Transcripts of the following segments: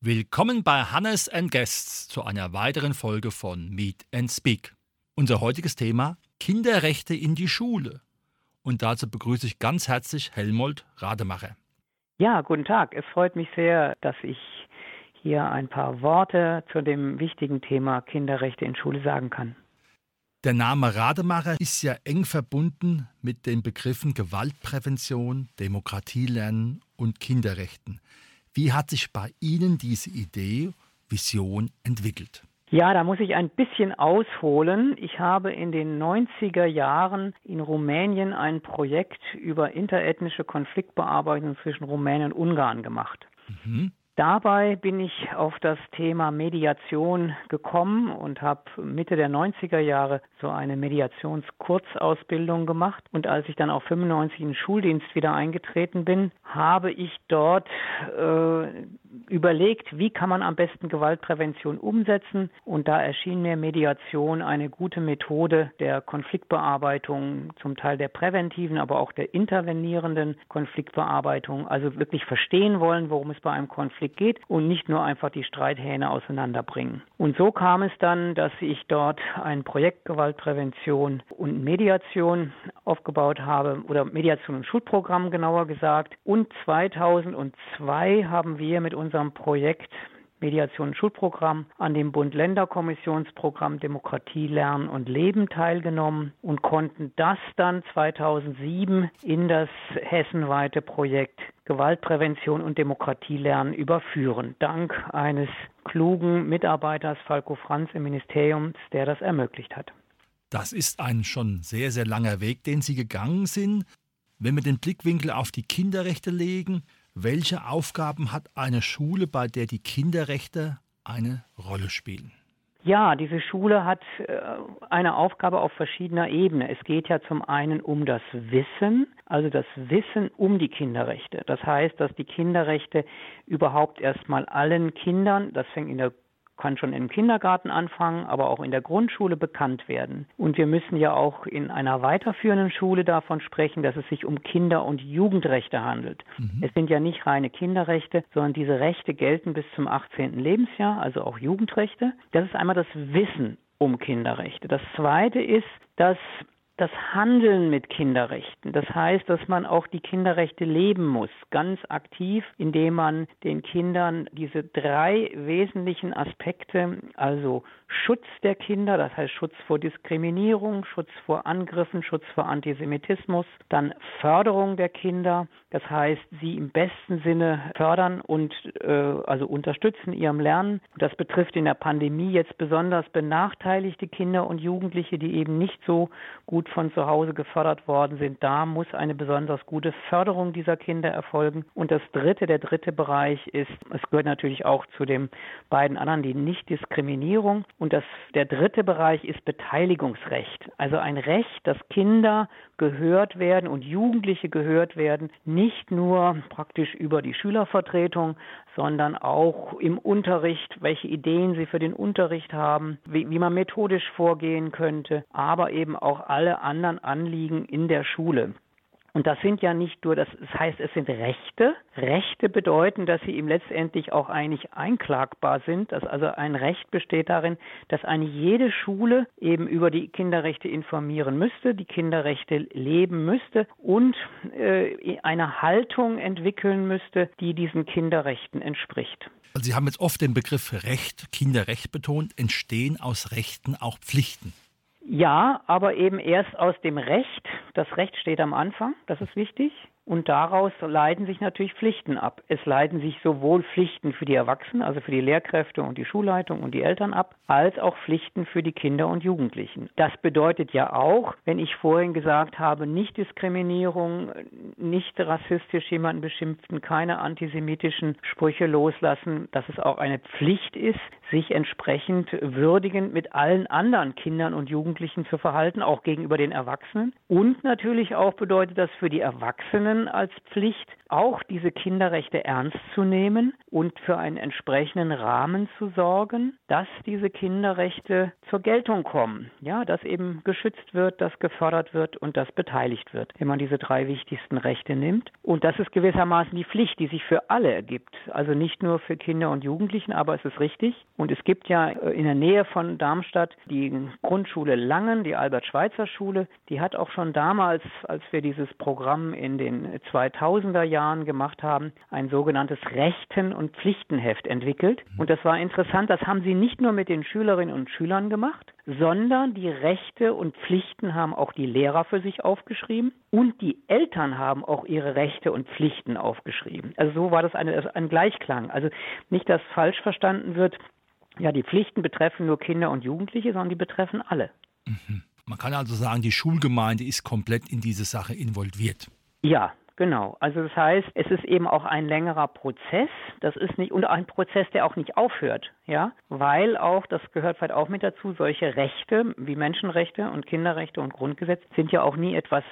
Willkommen bei Hannes and Guests zu einer weiteren Folge von Meet and Speak. Unser heutiges Thema Kinderrechte in die Schule. Und dazu begrüße ich ganz herzlich Helmold Rademacher. Ja, guten Tag. Es freut mich sehr, dass ich hier ein paar Worte zu dem wichtigen Thema Kinderrechte in Schule sagen kann. Der Name Rademacher ist ja eng verbunden mit den Begriffen Gewaltprävention, Demokratielernen und Kinderrechten. Wie hat sich bei Ihnen diese Idee, Vision entwickelt? Ja, da muss ich ein bisschen ausholen. Ich habe in den 90er Jahren in Rumänien ein Projekt über interethnische Konfliktbearbeitung zwischen Rumänien und Ungarn gemacht. Mhm. Dabei bin ich auf das Thema Mediation gekommen und habe Mitte der 90er Jahre so eine Mediationskurzausbildung gemacht. Und als ich dann auch 95 in den Schuldienst wieder eingetreten bin, habe ich dort äh, überlegt, wie kann man am besten Gewaltprävention umsetzen. Und da erschien mir Mediation eine gute Methode der Konfliktbearbeitung, zum Teil der präventiven, aber auch der intervenierenden Konfliktbearbeitung. Also wirklich verstehen wollen, worum es bei einem Konflikt geht und nicht nur einfach die Streithähne auseinanderbringen. Und so kam es dann, dass ich dort ein Projekt Gewaltprävention und Mediation aufgebaut habe oder Mediation und Schulprogramm genauer gesagt. Und 2002 haben wir mit unserem Projekt Mediation und Schulprogramm an dem Bund-Länder-Kommissionsprogramm Demokratie, Lernen und Leben teilgenommen und konnten das dann 2007 in das hessenweite Projekt Gewaltprävention und Demokratie lernen überführen, dank eines klugen Mitarbeiters Falco Franz im Ministerium, der das ermöglicht hat. Das ist ein schon sehr, sehr langer Weg, den Sie gegangen sind. Wenn wir den Blickwinkel auf die Kinderrechte legen, welche Aufgaben hat eine Schule, bei der die Kinderrechte eine Rolle spielen? Ja, diese Schule hat äh, eine Aufgabe auf verschiedener Ebene. Es geht ja zum einen um das Wissen, also das Wissen um die Kinderrechte. Das heißt, dass die Kinderrechte überhaupt erstmal allen Kindern, das fängt in der kann schon im Kindergarten anfangen, aber auch in der Grundschule bekannt werden. Und wir müssen ja auch in einer weiterführenden Schule davon sprechen, dass es sich um Kinder- und Jugendrechte handelt. Mhm. Es sind ja nicht reine Kinderrechte, sondern diese Rechte gelten bis zum 18. Lebensjahr, also auch Jugendrechte. Das ist einmal das Wissen um Kinderrechte. Das zweite ist, dass das Handeln mit Kinderrechten. Das heißt, dass man auch die Kinderrechte leben muss, ganz aktiv, indem man den Kindern diese drei wesentlichen Aspekte, also Schutz der Kinder, das heißt Schutz vor Diskriminierung, Schutz vor Angriffen, Schutz vor Antisemitismus, dann Förderung der Kinder, das heißt sie im besten Sinne fördern und äh, also unterstützen ihrem Lernen. Das betrifft in der Pandemie jetzt besonders benachteiligte Kinder und Jugendliche, die eben nicht so gut gut von zu Hause gefördert worden sind, da muss eine besonders gute Förderung dieser Kinder erfolgen. Und das dritte, der dritte Bereich ist, es gehört natürlich auch zu den beiden anderen, die Nichtdiskriminierung. Und das, der dritte Bereich ist Beteiligungsrecht. Also ein Recht, dass Kinder gehört werden und Jugendliche gehört werden, nicht nur praktisch über die Schülervertretung, sondern auch im Unterricht, welche Ideen sie für den Unterricht haben, wie, wie man methodisch vorgehen könnte, aber eben auch alle anderen Anliegen in der Schule. Und das sind ja nicht nur, das, das heißt, es sind Rechte. Rechte bedeuten, dass sie ihm letztendlich auch eigentlich einklagbar sind. Dass also ein Recht besteht darin, dass eine jede Schule eben über die Kinderrechte informieren müsste, die Kinderrechte leben müsste und äh, eine Haltung entwickeln müsste, die diesen Kinderrechten entspricht. Also Sie haben jetzt oft den Begriff Recht, Kinderrecht betont. Entstehen aus Rechten auch Pflichten? Ja, aber eben erst aus dem Recht. Das Recht steht am Anfang, das ist wichtig. Und daraus leiten sich natürlich Pflichten ab. Es leiten sich sowohl Pflichten für die Erwachsenen, also für die Lehrkräfte und die Schulleitung und die Eltern ab, als auch Pflichten für die Kinder und Jugendlichen. Das bedeutet ja auch, wenn ich vorhin gesagt habe, nicht Diskriminierung, nicht rassistisch jemanden beschimpfen, keine antisemitischen Sprüche loslassen, dass es auch eine Pflicht ist, sich entsprechend würdigend mit allen anderen Kindern und Jugendlichen zu verhalten, auch gegenüber den Erwachsenen. Und natürlich auch bedeutet das für die Erwachsenen, Erwachsenen als Pflicht, auch diese Kinderrechte ernst zu nehmen und für einen entsprechenden Rahmen zu sorgen, dass diese Kinderrechte zur Geltung kommen. Ja, dass eben geschützt wird, dass gefördert wird und dass beteiligt wird, wenn man diese drei wichtigsten Rechte nimmt. Und das ist gewissermaßen die Pflicht, die sich für alle ergibt. Also nicht nur für Kinder und Jugendlichen, aber es ist richtig. Und es gibt ja äh, in der Nähe von Darmstadt die Grundschule Langen, die Albert-Schweitzer-Schule. Die hat auch schon damals, als wir dieses Programm in den 2000er Jahren gemacht haben, ein sogenanntes Rechten- und Pflichtenheft entwickelt. Und das war interessant, das haben sie nicht nur mit den Schülerinnen und Schülern gemacht, sondern die Rechte und Pflichten haben auch die Lehrer für sich aufgeschrieben und die Eltern haben auch ihre Rechte und Pflichten aufgeschrieben. Also so war das eine, ein Gleichklang. Also nicht, dass falsch verstanden wird, ja, die Pflichten betreffen nur Kinder und Jugendliche, sondern die betreffen alle. Mhm. Man kann also sagen, die Schulgemeinde ist komplett in diese Sache involviert. Ja, Genau, also das heißt, es ist eben auch ein längerer Prozess. Das ist nicht und ein Prozess, der auch nicht aufhört, ja, weil auch das gehört vielleicht auch mit dazu. Solche Rechte wie Menschenrechte und Kinderrechte und Grundgesetz sind ja auch nie etwas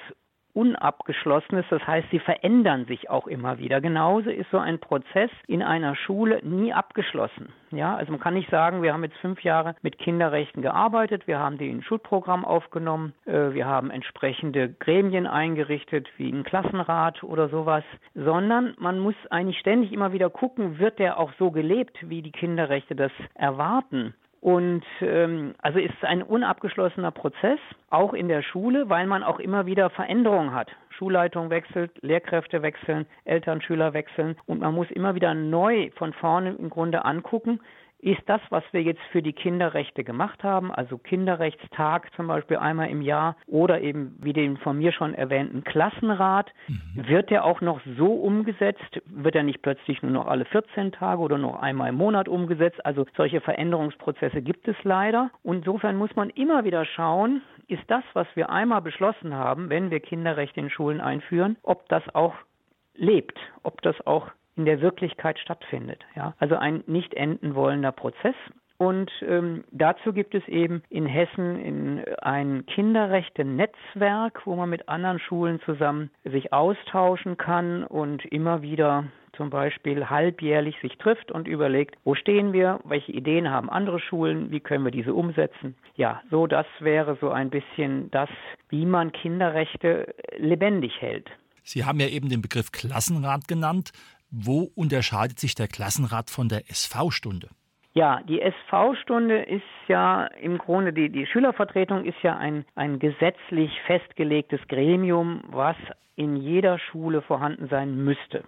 Unabgeschlossenes. Das heißt, sie verändern sich auch immer wieder. Genauso ist so ein Prozess in einer Schule nie abgeschlossen. Ja, also man kann nicht sagen, wir haben jetzt fünf Jahre mit Kinderrechten gearbeitet, wir haben die in Schulprogramm aufgenommen, äh, wir haben entsprechende Gremien eingerichtet, wie ein Klassenrat oder sowas, sondern man muss eigentlich ständig immer wieder gucken, wird der auch so gelebt, wie die Kinderrechte das erwarten. Und ähm, also ist es ein unabgeschlossener Prozess, auch in der Schule, weil man auch immer wieder Veränderungen hat. Schulleitung wechselt, Lehrkräfte wechseln, Eltern, Schüler wechseln und man muss immer wieder neu von vorne im Grunde angucken, ist das, was wir jetzt für die Kinderrechte gemacht haben, also Kinderrechtstag zum Beispiel einmal im Jahr oder eben wie den von mir schon erwähnten Klassenrat, mhm. wird der auch noch so umgesetzt? Wird er nicht plötzlich nur noch alle 14 Tage oder noch einmal im Monat umgesetzt? Also solche Veränderungsprozesse gibt es leider. Und insofern muss man immer wieder schauen, ist das, was wir einmal beschlossen haben, wenn wir Kinderrechte in Schulen einführen, ob das auch lebt, ob das auch in der Wirklichkeit stattfindet. Ja? Also ein nicht enden wollender Prozess. Und ähm, dazu gibt es eben in Hessen in ein Kinderrechte-Netzwerk, wo man mit anderen Schulen zusammen sich austauschen kann und immer wieder zum Beispiel halbjährlich sich trifft und überlegt, wo stehen wir, welche Ideen haben andere Schulen, wie können wir diese umsetzen. Ja, so das wäre so ein bisschen das, wie man Kinderrechte lebendig hält. Sie haben ja eben den Begriff Klassenrat genannt. Wo unterscheidet sich der Klassenrat von der SV-Stunde? Ja, die SV-Stunde ist ja im Grunde, die, die Schülervertretung ist ja ein, ein gesetzlich festgelegtes Gremium, was in jeder Schule vorhanden sein müsste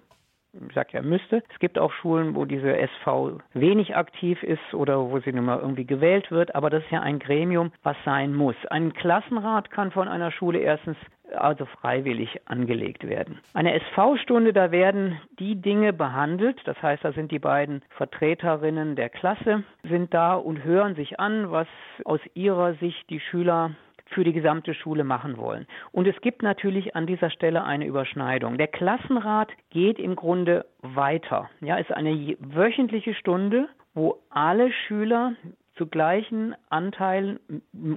ich sage ja müsste. Es gibt auch Schulen, wo diese SV wenig aktiv ist oder wo sie nun mal irgendwie gewählt wird, aber das ist ja ein Gremium, was sein muss. Ein Klassenrat kann von einer Schule erstens also freiwillig angelegt werden. Eine SV-Stunde, da werden die Dinge behandelt, das heißt, da sind die beiden Vertreterinnen der Klasse, sind da und hören sich an, was aus ihrer Sicht die Schüler für die gesamte Schule machen wollen. Und es gibt natürlich an dieser Stelle eine Überschneidung. Der Klassenrat geht im Grunde weiter. Ja, ist eine wöchentliche Stunde, wo alle Schüler zu gleichen Anteilen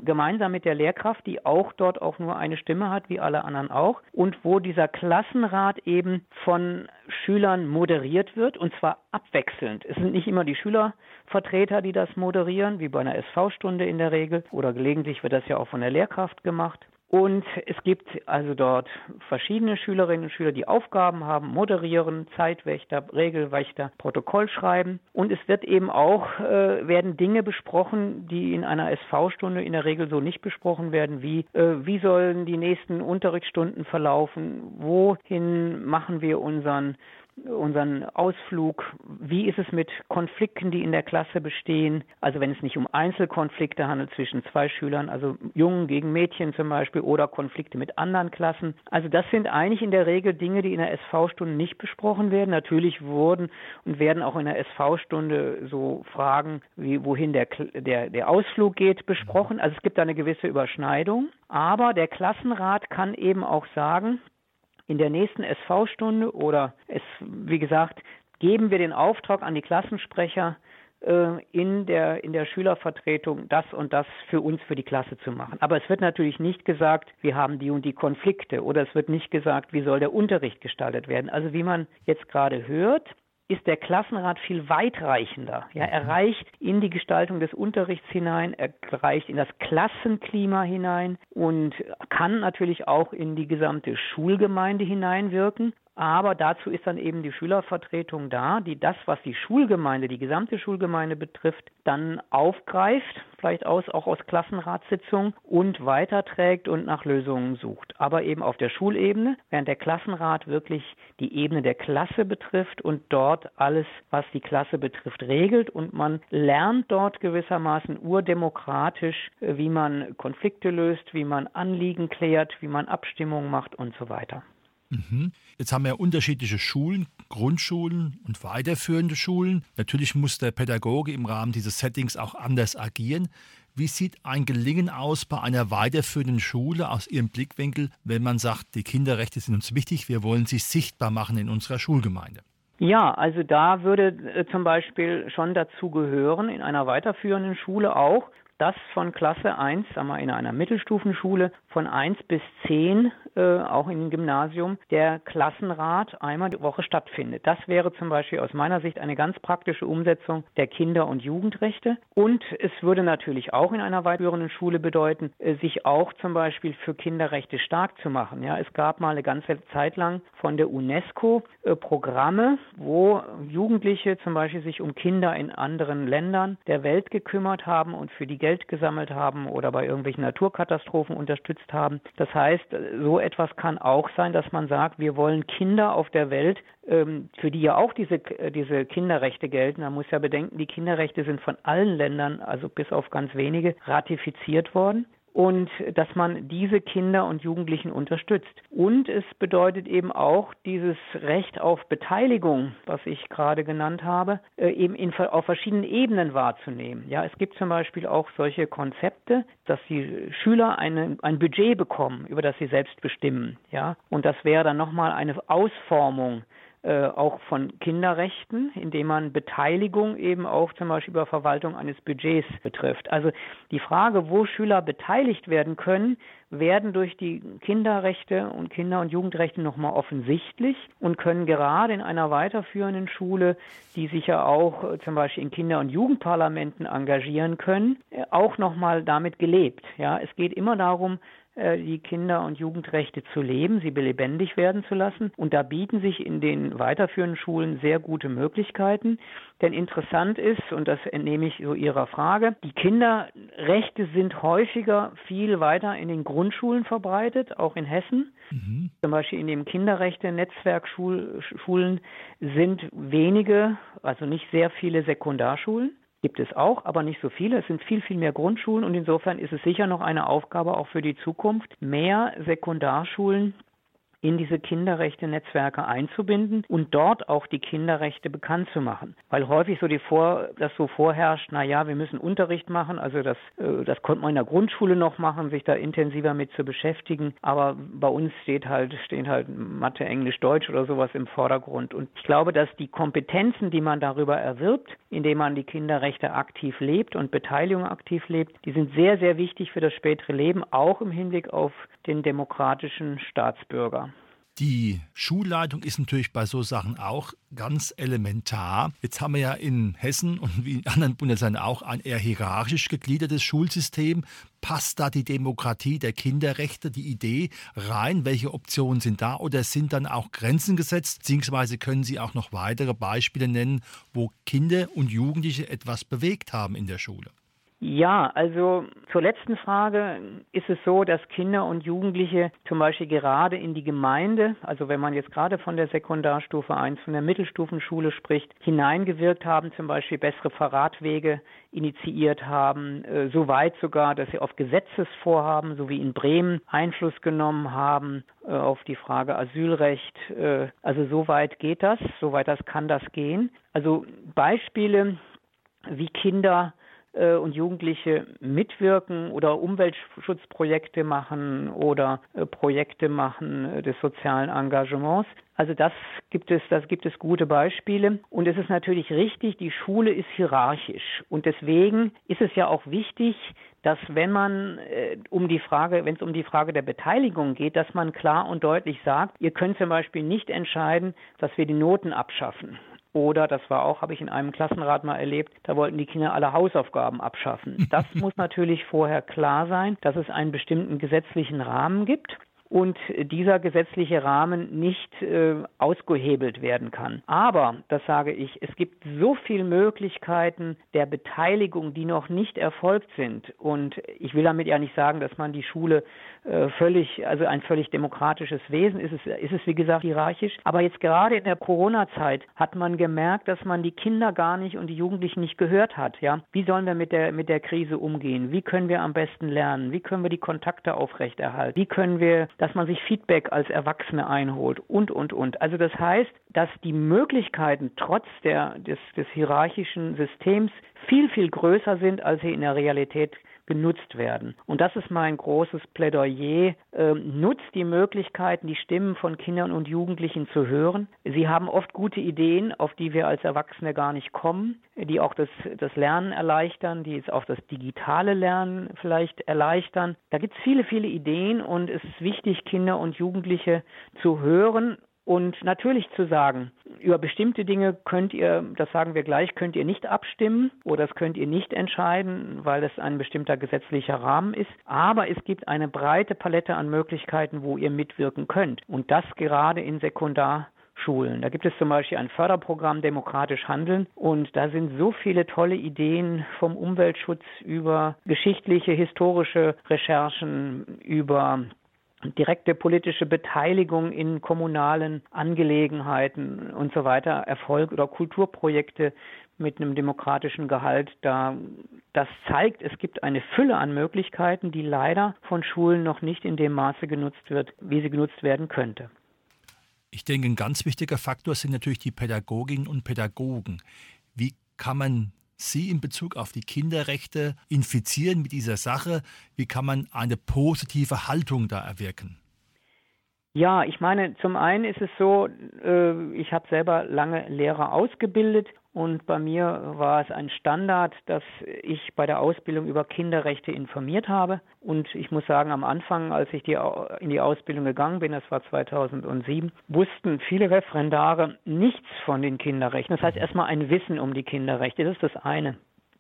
gemeinsam mit der Lehrkraft, die auch dort auch nur eine Stimme hat, wie alle anderen auch, und wo dieser Klassenrat eben von Schülern moderiert wird, und zwar abwechselnd. Es sind nicht immer die Schülervertreter, die das moderieren, wie bei einer SV-Stunde in der Regel, oder gelegentlich wird das ja auch von der Lehrkraft gemacht. Und es gibt also dort verschiedene Schülerinnen und Schüler, die Aufgaben haben, moderieren, Zeitwächter, Regelwächter, Protokoll schreiben. Und es wird eben auch, äh, werden Dinge besprochen, die in einer SV-Stunde in der Regel so nicht besprochen werden, wie, äh, wie sollen die nächsten Unterrichtsstunden verlaufen, wohin machen wir unseren unseren Ausflug. Wie ist es mit Konflikten, die in der Klasse bestehen? Also wenn es nicht um Einzelkonflikte handelt zwischen zwei Schülern, also Jungen gegen Mädchen zum Beispiel oder Konflikte mit anderen Klassen. Also das sind eigentlich in der Regel Dinge, die in der SV-Stunde nicht besprochen werden. Natürlich wurden und werden auch in der SV-Stunde so Fragen wie wohin der, der, der Ausflug geht besprochen. Also es gibt da eine gewisse Überschneidung. Aber der Klassenrat kann eben auch sagen, in der nächsten SV-Stunde oder es, wie gesagt, geben wir den Auftrag an die Klassensprecher, äh, in der, in der Schülervertretung das und das für uns, für die Klasse zu machen. Aber es wird natürlich nicht gesagt, wir haben die und die Konflikte oder es wird nicht gesagt, wie soll der Unterricht gestaltet werden. Also wie man jetzt gerade hört, ist der Klassenrat viel weitreichender. Ja, er mhm. reicht in die Gestaltung des Unterrichts hinein, er reicht in das Klassenklima hinein und kann natürlich auch in die gesamte Schulgemeinde hineinwirken. Aber dazu ist dann eben die Schülervertretung da, die das, was die Schulgemeinde, die gesamte Schulgemeinde betrifft, dann aufgreift, vielleicht aus, auch aus Klassenratssitzungen und weiterträgt und nach Lösungen sucht. Aber eben auf der Schulebene, während der Klassenrat wirklich die Ebene der Klasse betrifft und dort alles, was die Klasse betrifft, regelt und man lernt dort gewissermaßen urdemokratisch, wie man Konflikte löst, wie man Anliegen klärt, wie man Abstimmungen macht und so weiter. Mhm. Jetzt haben wir unterschiedliche Schulen, Grundschulen und weiterführende Schulen. Natürlich muss der Pädagoge im Rahmen dieses Settings auch anders agieren. Wie sieht ein Gelingen aus bei einer weiterführenden Schule aus Ihrem Blickwinkel, wenn man sagt, die Kinderrechte sind uns wichtig, wir wollen sie sichtbar machen in unserer Schulgemeinde? Ja, also da würde äh, zum Beispiel schon dazu gehören, in einer weiterführenden Schule auch, dass von Klasse 1, sagen wir in einer Mittelstufenschule, von 1 bis 10, äh, auch im Gymnasium, der Klassenrat einmal die Woche stattfindet. Das wäre zum Beispiel aus meiner Sicht eine ganz praktische Umsetzung der Kinder- und Jugendrechte. Und es würde natürlich auch in einer weiterführenden Schule bedeuten, äh, sich auch zum Beispiel für Kinderrechte stark zu machen. Ja, es gab mal eine ganze Zeit lang von der UNESCO äh, Programme, wo Jugendliche zum Beispiel sich um Kinder in anderen Ländern der Welt gekümmert haben und für die Geld gesammelt haben oder bei irgendwelchen Naturkatastrophen unterstützt haben. Das heißt, so etwas kann auch sein, dass man sagt, wir wollen Kinder auf der Welt, ähm, für die ja auch diese, äh, diese Kinderrechte gelten. Man muss ja bedenken, die Kinderrechte sind von allen Ländern, also bis auf ganz wenige, ratifiziert worden und dass man diese Kinder und Jugendlichen unterstützt. Und es bedeutet eben auch dieses Recht auf Beteiligung, was ich gerade genannt habe, äh, eben in, auf verschiedenen Ebenen wahrzunehmen. Ja, es gibt zum Beispiel auch solche Konzepte, dass die Schüler eine, ein Budget bekommen, über das sie selbst bestimmen. Ja, und das wäre dann nochmal eine Ausformung äh, auch von Kinderrechten, indem man Beteiligung eben auch zum Beispiel über Verwaltung eines Budgets betrifft. Also die Frage, wo Schüler beteiligt werden können, werden durch die Kinderrechte und Kinder- und Jugendrechte nochmal offensichtlich und können gerade in einer weiterführenden Schule, die sich ja auch äh, zum Beispiel in Kinder- und Jugendparlamenten engagieren können, äh, auch nochmal damit gelebt. Ja, es geht immer darum, die Kinder- und Jugendrechte zu leben, sie lebendig werden zu lassen. Und da bieten sich in den weiterführenden Schulen sehr gute Möglichkeiten. Denn interessant ist, und das entnehme ich so Ihrer Frage, die Kinderrechte sind häufiger viel weiter in den Grundschulen verbreitet, auch in Hessen. Mhm. Zum Beispiel in den Kinderrechte-Netzwerkschulen sind wenige, also nicht sehr viele Sekundarschulen gibt es auch, aber nicht so viele. Es sind viel, viel mehr Grundschulen und insofern ist es sicher noch eine Aufgabe auch für die Zukunft, mehr Sekundarschulen in diese Kinderrechte-Netzwerke einzubinden und dort auch die Kinderrechte bekannt zu machen. Weil häufig so die Vor, das so vorherrscht, na ja, wir müssen Unterricht machen, also das, äh, das konnte man in der Grundschule noch machen, sich da intensiver mit zu beschäftigen. Aber bei uns steht halt, stehen halt Mathe, Englisch, Deutsch oder sowas im Vordergrund. Und ich glaube, dass die Kompetenzen, die man darüber erwirbt, indem man die Kinderrechte aktiv lebt und Beteiligung aktiv lebt, die sind sehr, sehr wichtig für das spätere Leben, auch im Hinblick auf den demokratischen Staatsbürger. Die Schulleitung ist natürlich bei so Sachen auch ganz elementar. Jetzt haben wir ja in Hessen und wie in anderen Bundesländern auch ein eher hierarchisch gegliedertes Schulsystem. Passt da die Demokratie der Kinderrechte, die Idee rein? Welche Optionen sind da oder sind dann auch Grenzen gesetzt? Beziehungsweise können Sie auch noch weitere Beispiele nennen, wo Kinder und Jugendliche etwas bewegt haben in der Schule? Ja, also zur letzten Frage ist es so, dass Kinder und Jugendliche zum Beispiel gerade in die Gemeinde, also wenn man jetzt gerade von der Sekundarstufe 1, von der Mittelstufenschule spricht, hineingewirkt haben, zum Beispiel bessere Fahrradwege initiiert haben, äh, so weit sogar, dass sie auf Gesetzesvorhaben, so wie in Bremen, Einfluss genommen haben äh, auf die Frage Asylrecht. Äh, also so weit geht das, so weit das kann das gehen. Also Beispiele, wie Kinder und Jugendliche mitwirken oder Umweltschutzprojekte machen oder äh, Projekte machen äh, des sozialen Engagements. Also das gibt es, das gibt es gute Beispiele. Und es ist natürlich richtig, die Schule ist hierarchisch. Und deswegen ist es ja auch wichtig, dass wenn man äh, um die Frage, wenn es um die Frage der Beteiligung geht, dass man klar und deutlich sagt, ihr könnt zum Beispiel nicht entscheiden, dass wir die Noten abschaffen. Oder, das war auch, habe ich in einem Klassenrat mal erlebt, da wollten die Kinder alle Hausaufgaben abschaffen. Das muss natürlich vorher klar sein, dass es einen bestimmten gesetzlichen Rahmen gibt und dieser gesetzliche Rahmen nicht äh, ausgehebelt werden kann. Aber, das sage ich, es gibt so viele Möglichkeiten der Beteiligung, die noch nicht erfolgt sind. Und ich will damit ja nicht sagen, dass man die Schule äh, völlig, also ein völlig demokratisches Wesen ist es, ist es wie gesagt hierarchisch. Aber jetzt gerade in der Corona-Zeit hat man gemerkt, dass man die Kinder gar nicht und die Jugendlichen nicht gehört hat. Ja, wie sollen wir mit der mit der Krise umgehen? Wie können wir am besten lernen? Wie können wir die Kontakte aufrechterhalten? Wie können wir, dass man sich Feedback als Erwachsene einholt und und und. Also das heißt, dass die Möglichkeiten trotz der des, des hierarchischen Systems viel viel größer sind, als sie in der Realität genutzt werden. Und das ist mein großes Plädoyer. Ähm, nutzt die Möglichkeiten, die Stimmen von Kindern und Jugendlichen zu hören. Sie haben oft gute Ideen, auf die wir als Erwachsene gar nicht kommen, die auch das, das Lernen erleichtern, die auch das digitale Lernen vielleicht erleichtern. Da gibt es viele, viele Ideen und es ist wichtig, Kinder und Jugendliche zu hören und natürlich zu sagen, über bestimmte Dinge könnt ihr, das sagen wir gleich, könnt ihr nicht abstimmen oder das könnt ihr nicht entscheiden, weil es ein bestimmter gesetzlicher Rahmen ist. Aber es gibt eine breite Palette an Möglichkeiten, wo ihr mitwirken könnt. Und das gerade in Sekundarschulen. Da gibt es zum Beispiel ein Förderprogramm Demokratisch Handeln und da sind so viele tolle Ideen vom Umweltschutz über geschichtliche, historische Recherchen, über direkte politische Beteiligung in kommunalen Angelegenheiten und so weiter Erfolg oder Kulturprojekte mit einem demokratischen Gehalt da das zeigt, es gibt eine Fülle an Möglichkeiten, die leider von Schulen noch nicht in dem Maße genutzt wird, wie sie genutzt werden könnte. Ich denke, ein ganz wichtiger Faktor sind natürlich die Pädagoginnen und Pädagogen. Wie kann man Sie in Bezug auf die Kinderrechte infizieren mit dieser Sache? Wie kann man eine positive Haltung da erwirken? Ja, ich meine, zum einen ist es so, äh, ich habe selber lange Lehrer ausgebildet und bei mir war es ein Standard, dass ich bei der Ausbildung über Kinderrechte informiert habe. Und ich muss sagen, am Anfang, als ich die, in die Ausbildung gegangen bin, das war 2007, wussten viele Referendare nichts von den Kinderrechten. Das heißt erstmal ein Wissen um die Kinderrechte. Das ist das eine.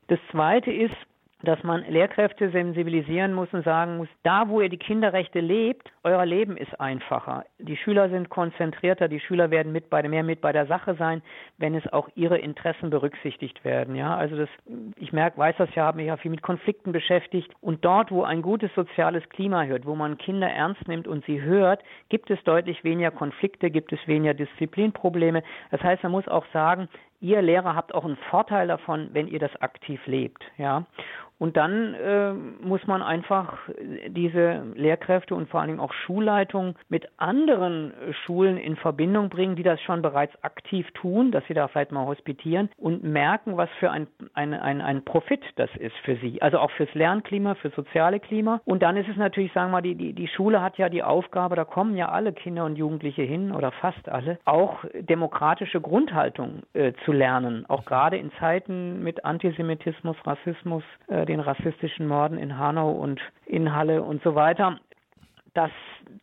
Das zweite ist, dass man Lehrkräfte sensibilisieren muss und sagen muss, da wo ihr die Kinderrechte lebt, euer Leben ist einfacher. Die Schüler sind konzentrierter, die Schüler werden mit bei, mehr mit bei der Sache sein, wenn es auch ihre Interessen berücksichtigt werden. Ja, also das, ich merke, weiß das ja, habe mich ja viel mit Konflikten beschäftigt und dort, wo ein gutes soziales Klima hört, wo man Kinder ernst nimmt und sie hört, gibt es deutlich weniger Konflikte, gibt es weniger Disziplinprobleme. Das heißt, man muss auch sagen, ihr Lehrer habt auch einen Vorteil davon, wenn ihr das aktiv lebt, ja. Und dann äh, muss man einfach diese Lehrkräfte und vor allen Dingen auch Schulleitungen mit anderen Schulen in Verbindung bringen, die das schon bereits aktiv tun, dass sie da vielleicht mal hospitieren und merken, was für ein, ein, ein, ein Profit das ist für sie. Also auch fürs Lernklima, fürs soziale Klima. Und dann ist es natürlich, sagen wir mal, die, die, die Schule hat ja die Aufgabe, da kommen ja alle Kinder und Jugendliche hin oder fast alle, auch demokratische Grundhaltung äh, zu lernen. Auch gerade in Zeiten mit Antisemitismus, Rassismus, äh, den rassistischen Morden in Hanau und in Halle und so weiter dass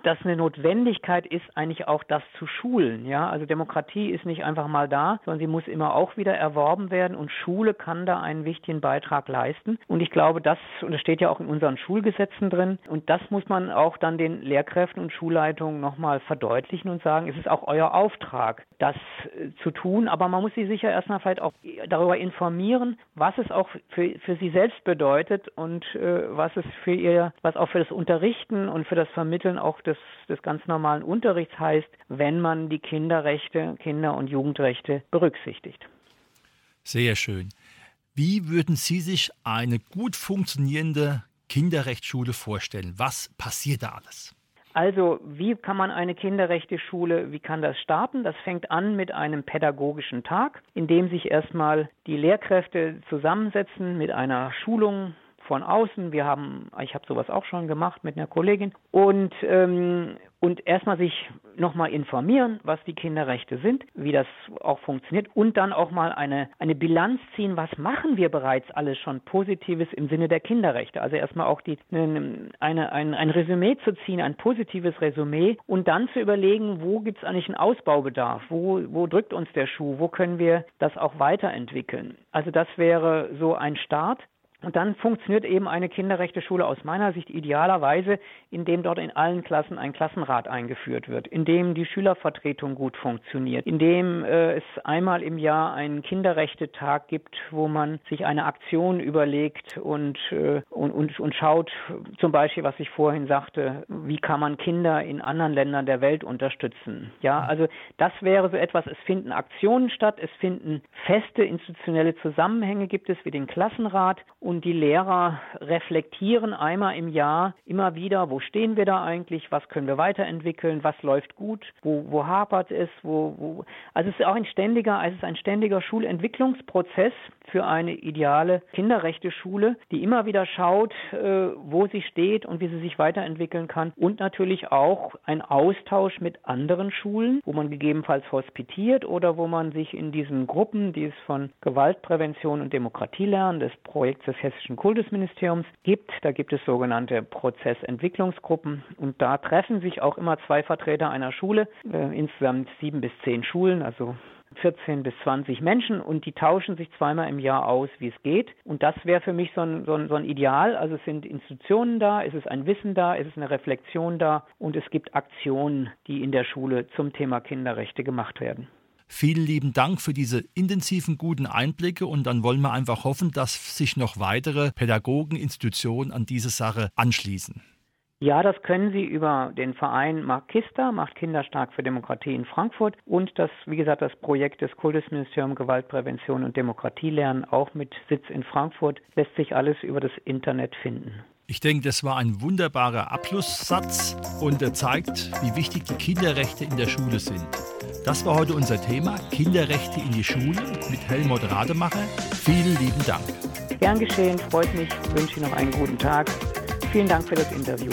dass eine Notwendigkeit ist, eigentlich auch das zu schulen. Ja, also Demokratie ist nicht einfach mal da, sondern sie muss immer auch wieder erworben werden und Schule kann da einen wichtigen Beitrag leisten. Und ich glaube, das, und das steht ja auch in unseren Schulgesetzen drin, und das muss man auch dann den Lehrkräften und Schulleitungen nochmal verdeutlichen und sagen, es ist auch euer Auftrag, das äh, zu tun, aber man muss sie sicher erstmal vielleicht auch darüber informieren, was es auch für, für sie selbst bedeutet und äh, was es für ihr, was auch für das Unterrichten und für das Vermitteln auch des, des ganz normalen Unterrichts heißt, wenn man die Kinderrechte, Kinder- und Jugendrechte berücksichtigt. Sehr schön. Wie würden Sie sich eine gut funktionierende Kinderrechtsschule vorstellen? Was passiert da alles? Also, wie kann man eine Kinderrechteschule, wie kann das starten? Das fängt an mit einem pädagogischen Tag, in dem sich erstmal die Lehrkräfte zusammensetzen mit einer Schulung von außen. Wir haben, ich habe sowas auch schon gemacht mit einer Kollegin und ähm, und erstmal sich nochmal informieren, was die Kinderrechte sind, wie das auch funktioniert und dann auch mal eine, eine Bilanz ziehen, was machen wir bereits alles schon Positives im Sinne der Kinderrechte. Also erstmal auch die, eine, eine, ein, ein Resümee zu ziehen, ein positives Resümee und dann zu überlegen, wo gibt es eigentlich einen Ausbaubedarf, wo, wo drückt uns der Schuh, wo können wir das auch weiterentwickeln. Also das wäre so ein Start. Und dann funktioniert eben eine Kinderrechteschule aus meiner Sicht idealerweise, indem dort in allen Klassen ein Klassenrat eingeführt wird, indem die Schülervertretung gut funktioniert, indem äh, es einmal im Jahr einen Kinderrechtetag gibt, wo man sich eine Aktion überlegt und, äh, und, und, und schaut, zum Beispiel, was ich vorhin sagte, wie kann man Kinder in anderen Ländern der Welt unterstützen. Ja, also das wäre so etwas, es finden Aktionen statt, es finden feste institutionelle Zusammenhänge gibt es wie den Klassenrat und und die Lehrer reflektieren einmal im Jahr immer wieder, wo stehen wir da eigentlich, was können wir weiterentwickeln, was läuft gut, wo, wo hapert es, wo, wo. Also es ist auch ein ständiger, es ist ein ständiger Schulentwicklungsprozess für eine ideale Kinderrechte Schule, die immer wieder schaut, äh, wo sie steht und wie sie sich weiterentwickeln kann. Und natürlich auch ein Austausch mit anderen Schulen, wo man gegebenenfalls hospitiert oder wo man sich in diesen Gruppen, die es von Gewaltprävention und Demokratie lernen, des Projekts des Hessischen Kultusministeriums gibt. Da gibt es sogenannte Prozessentwicklungsgruppen und da treffen sich auch immer zwei Vertreter einer Schule, äh, insgesamt sieben bis zehn Schulen, also 14 bis 20 Menschen und die tauschen sich zweimal im Jahr aus, wie es geht. Und das wäre für mich so ein, so, ein, so ein Ideal. Also es sind Institutionen da, es ist ein Wissen da, es ist eine Reflexion da und es gibt Aktionen, die in der Schule zum Thema Kinderrechte gemacht werden. Vielen lieben Dank für diese intensiven, guten Einblicke und dann wollen wir einfach hoffen, dass sich noch weitere Pädagogen, Institutionen an diese Sache anschließen. Ja, das können Sie über den Verein Markista, macht Kinder stark für Demokratie in Frankfurt und das, wie gesagt, das Projekt des Kultusministeriums Gewaltprävention und Demokratie lernen, auch mit Sitz in Frankfurt, lässt sich alles über das Internet finden. Ich denke, das war ein wunderbarer Abschlusssatz und er zeigt, wie wichtig die Kinderrechte in der Schule sind. Das war heute unser Thema, Kinderrechte in die Schule mit Helmut Rademacher. Vielen lieben Dank. Gern geschehen, freut mich, wünsche Ihnen noch einen guten Tag. Vielen Dank für das Interview.